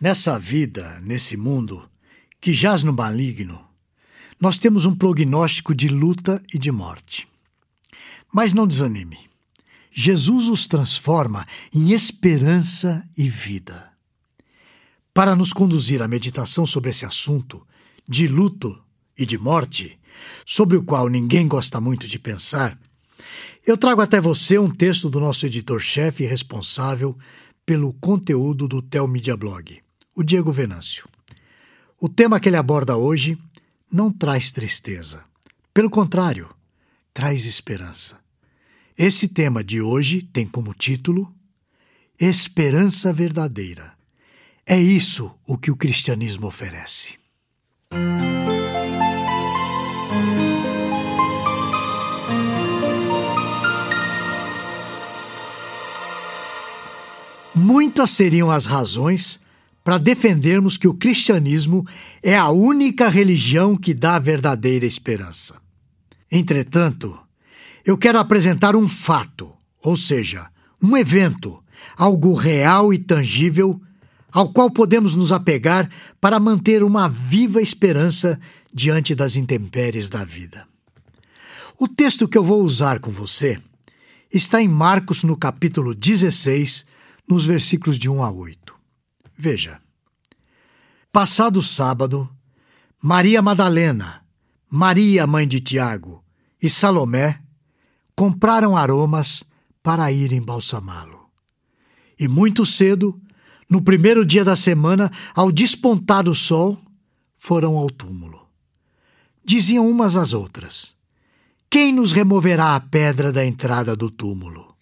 Nessa vida, nesse mundo, que jaz no maligno, nós temos um prognóstico de luta e de morte. Mas não desanime. Jesus os transforma em esperança e vida. Para nos conduzir à meditação sobre esse assunto, de luto e de morte, sobre o qual ninguém gosta muito de pensar, eu trago até você um texto do nosso editor-chefe responsável pelo conteúdo do Tel Media Blog o Diego Venâncio. O tema que ele aborda hoje não traz tristeza. Pelo contrário, traz esperança. Esse tema de hoje tem como título Esperança Verdadeira. É isso o que o cristianismo oferece. Muitas seriam as razões para defendermos que o cristianismo é a única religião que dá verdadeira esperança. Entretanto, eu quero apresentar um fato, ou seja, um evento, algo real e tangível ao qual podemos nos apegar para manter uma viva esperança diante das intempéries da vida. O texto que eu vou usar com você está em Marcos, no capítulo 16, nos versículos de 1 a 8. Veja. Passado sábado, Maria Madalena, Maria, mãe de Tiago, e Salomé compraram aromas para ir embalsamá-lo. E muito cedo, no primeiro dia da semana, ao despontar o sol, foram ao túmulo. Diziam umas às outras: Quem nos removerá a pedra da entrada do túmulo?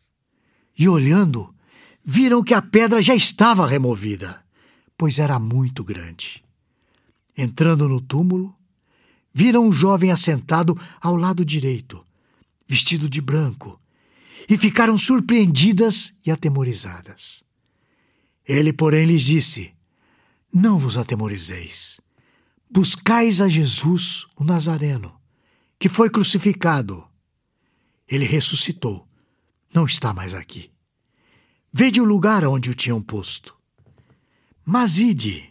E olhando, viram que a pedra já estava removida pois era muito grande. Entrando no túmulo, viram um jovem assentado ao lado direito, vestido de branco, e ficaram surpreendidas e atemorizadas. Ele, porém, lhes disse: Não vos atemorizeis. Buscais a Jesus, o Nazareno, que foi crucificado. Ele ressuscitou, não está mais aqui. Vede o lugar onde o tinham posto. Mas ide,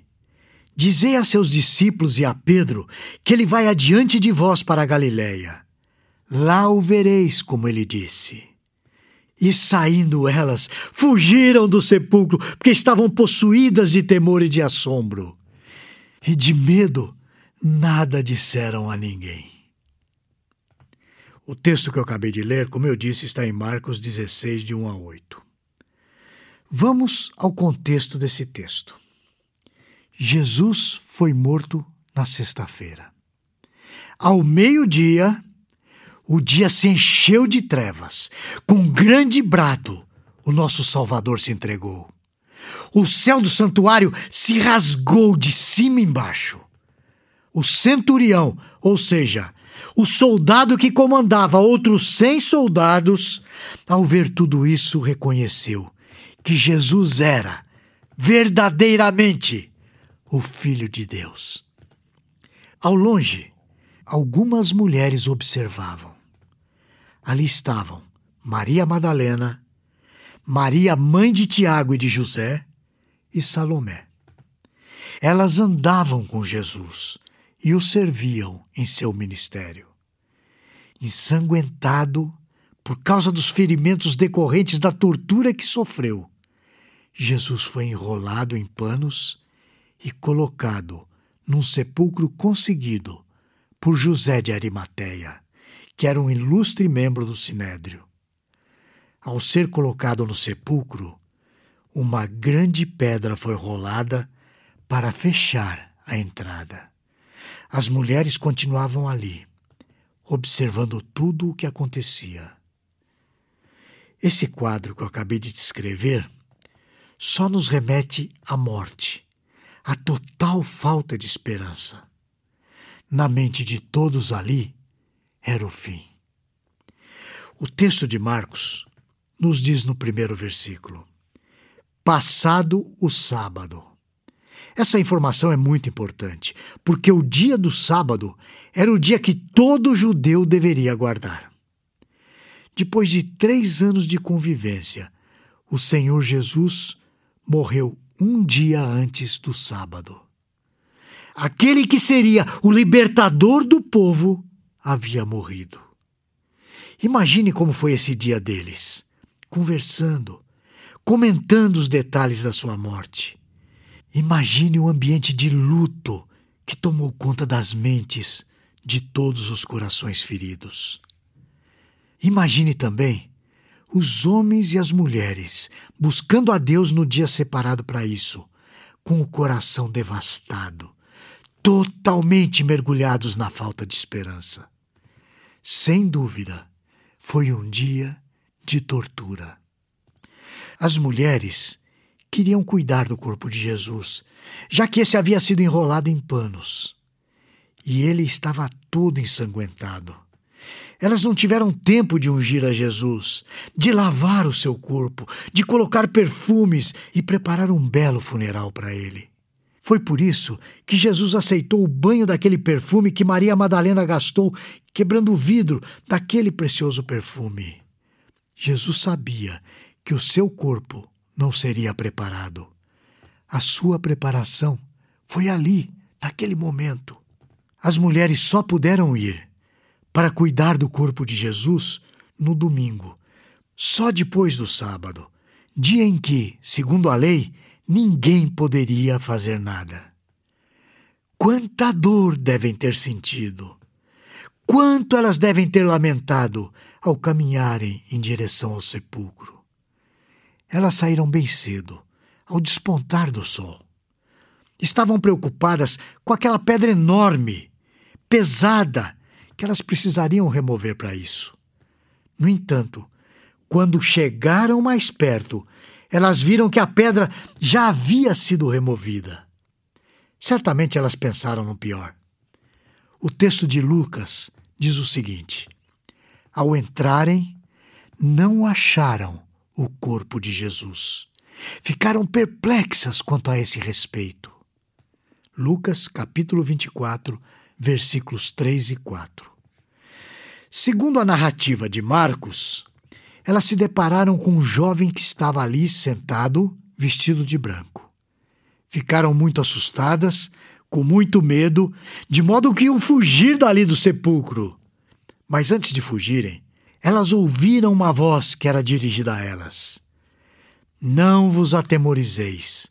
dizei a seus discípulos e a Pedro que ele vai adiante de vós para a Galiléia. Lá o vereis, como ele disse. E saindo elas, fugiram do sepulcro, porque estavam possuídas de temor e de assombro. E de medo, nada disseram a ninguém. O texto que eu acabei de ler, como eu disse, está em Marcos 16, de 1 a 8. Vamos ao contexto desse texto. Jesus foi morto na sexta-feira. Ao meio-dia, o dia se encheu de trevas. Com um grande brado, o nosso Salvador se entregou. O céu do santuário se rasgou de cima embaixo. O centurião, ou seja, o soldado que comandava outros cem soldados, ao ver tudo isso, reconheceu que Jesus era verdadeiramente o Filho de Deus. Ao longe, algumas mulheres observavam. Ali estavam Maria Madalena, Maria, mãe de Tiago e de José, e Salomé. Elas andavam com Jesus e o serviam em seu ministério. Ensanguentado por causa dos ferimentos decorrentes da tortura que sofreu, Jesus foi enrolado em panos e colocado num sepulcro conseguido por José de Arimateia, que era um ilustre membro do Sinédrio. Ao ser colocado no sepulcro, uma grande pedra foi rolada para fechar a entrada. As mulheres continuavam ali, observando tudo o que acontecia. Esse quadro que eu acabei de descrever só nos remete à morte a total falta de esperança. Na mente de todos ali era o fim. O texto de Marcos nos diz no primeiro versículo: Passado o sábado. Essa informação é muito importante, porque o dia do sábado era o dia que todo judeu deveria guardar. Depois de três anos de convivência, o Senhor Jesus morreu um dia antes do sábado. Aquele que seria o libertador do povo havia morrido. Imagine como foi esse dia deles, conversando, comentando os detalhes da sua morte. Imagine o ambiente de luto que tomou conta das mentes de todos os corações feridos. Imagine também os homens e as mulheres buscando a Deus no dia separado para isso, com o coração devastado, totalmente mergulhados na falta de esperança. Sem dúvida, foi um dia de tortura. As mulheres queriam cuidar do corpo de Jesus, já que esse havia sido enrolado em panos. E ele estava todo ensanguentado. Elas não tiveram tempo de ungir a Jesus, de lavar o seu corpo, de colocar perfumes e preparar um belo funeral para ele. Foi por isso que Jesus aceitou o banho daquele perfume que Maria Madalena gastou, quebrando o vidro daquele precioso perfume. Jesus sabia que o seu corpo não seria preparado. A sua preparação foi ali, naquele momento. As mulheres só puderam ir para cuidar do corpo de Jesus no domingo, só depois do sábado, dia em que, segundo a lei, ninguém poderia fazer nada. Quanta dor devem ter sentido! Quanto elas devem ter lamentado ao caminharem em direção ao sepulcro. Elas saíram bem cedo, ao despontar do sol. Estavam preocupadas com aquela pedra enorme, pesada, que elas precisariam remover para isso. No entanto, quando chegaram mais perto, elas viram que a pedra já havia sido removida. Certamente elas pensaram no pior. O texto de Lucas diz o seguinte: Ao entrarem, não acharam o corpo de Jesus. Ficaram perplexas quanto a esse respeito. Lucas capítulo 24, versículos 3 e 4. Segundo a narrativa de Marcos, elas se depararam com um jovem que estava ali sentado, vestido de branco. Ficaram muito assustadas, com muito medo, de modo que iam fugir dali do sepulcro. Mas antes de fugirem, elas ouviram uma voz que era dirigida a elas: Não vos atemorizeis.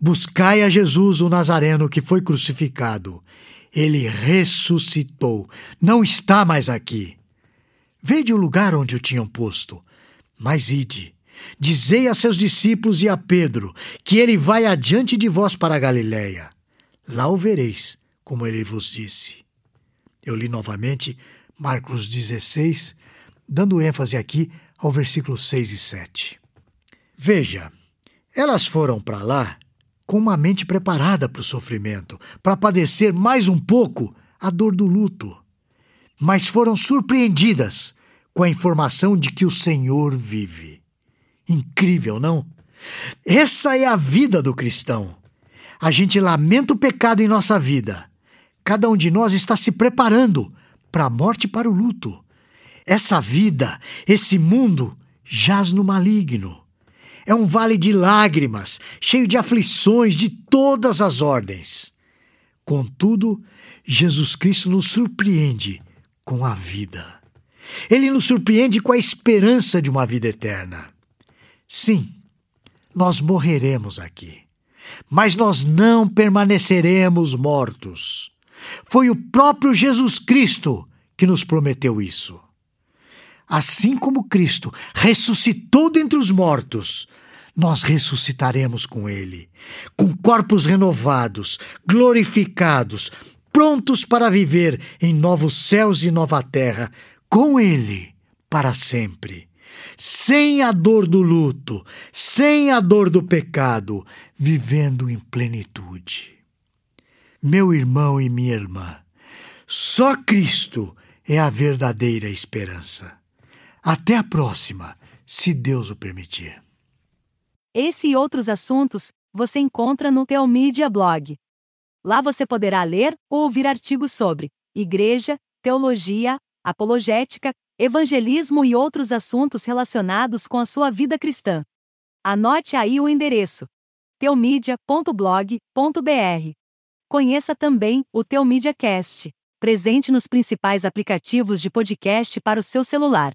Buscai a Jesus o Nazareno que foi crucificado. Ele ressuscitou, não está mais aqui. Vede o lugar onde o tinham posto. Mas ide, dizei a seus discípulos e a Pedro que ele vai adiante de vós para a Galiléia. Lá o vereis, como ele vos disse. Eu li novamente Marcos 16, dando ênfase aqui ao versículo 6 e 7. Veja, elas foram para lá com uma mente preparada para o sofrimento, para padecer mais um pouco a dor do luto mas foram surpreendidas com a informação de que o Senhor vive. Incrível, não? Essa é a vida do cristão. A gente lamenta o pecado em nossa vida. Cada um de nós está se preparando para a morte e para o luto. Essa vida, esse mundo, jaz no maligno. É um vale de lágrimas, cheio de aflições de todas as ordens. Contudo, Jesus Cristo nos surpreende com a vida. Ele nos surpreende com a esperança de uma vida eterna. Sim, nós morreremos aqui, mas nós não permaneceremos mortos. Foi o próprio Jesus Cristo que nos prometeu isso. Assim como Cristo ressuscitou dentre os mortos, nós ressuscitaremos com Ele, com corpos renovados, glorificados, prontos para viver em novos céus e nova terra, com Ele para sempre. Sem a dor do luto, sem a dor do pecado, vivendo em plenitude. Meu irmão e minha irmã, só Cristo é a verdadeira esperança. Até a próxima, se Deus o permitir. Esse e outros assuntos você encontra no Teomídia Blog. Lá você poderá ler ou ouvir artigos sobre igreja, teologia, apologética, evangelismo e outros assuntos relacionados com a sua vida cristã. Anote aí o endereço teomídia.blog.br. Conheça também o Teomídia Cast, presente nos principais aplicativos de podcast para o seu celular.